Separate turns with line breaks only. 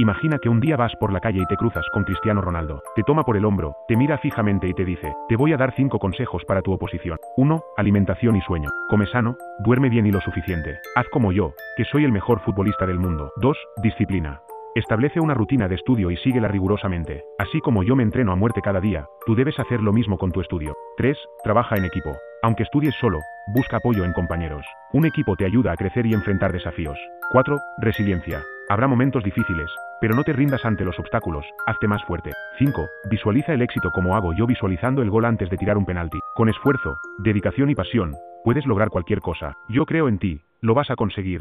Imagina que un día vas por la calle y te cruzas con Cristiano Ronaldo. Te toma por el hombro, te mira fijamente y te dice, te voy a dar 5 consejos para tu oposición. 1. Alimentación y sueño. Come sano, duerme bien y lo suficiente. Haz como yo, que soy el mejor futbolista del mundo. 2. Disciplina. Establece una rutina de estudio y síguela rigurosamente. Así como yo me entreno a muerte cada día, tú debes hacer lo mismo con tu estudio. 3. Trabaja en equipo. Aunque estudies solo, busca apoyo en compañeros. Un equipo te ayuda a crecer y enfrentar desafíos. 4. Resiliencia. Habrá momentos difíciles, pero no te rindas ante los obstáculos, hazte más fuerte. 5. Visualiza el éxito como hago yo visualizando el gol antes de tirar un penalti. Con esfuerzo, dedicación y pasión, puedes lograr cualquier cosa. Yo creo en ti, lo vas a conseguir.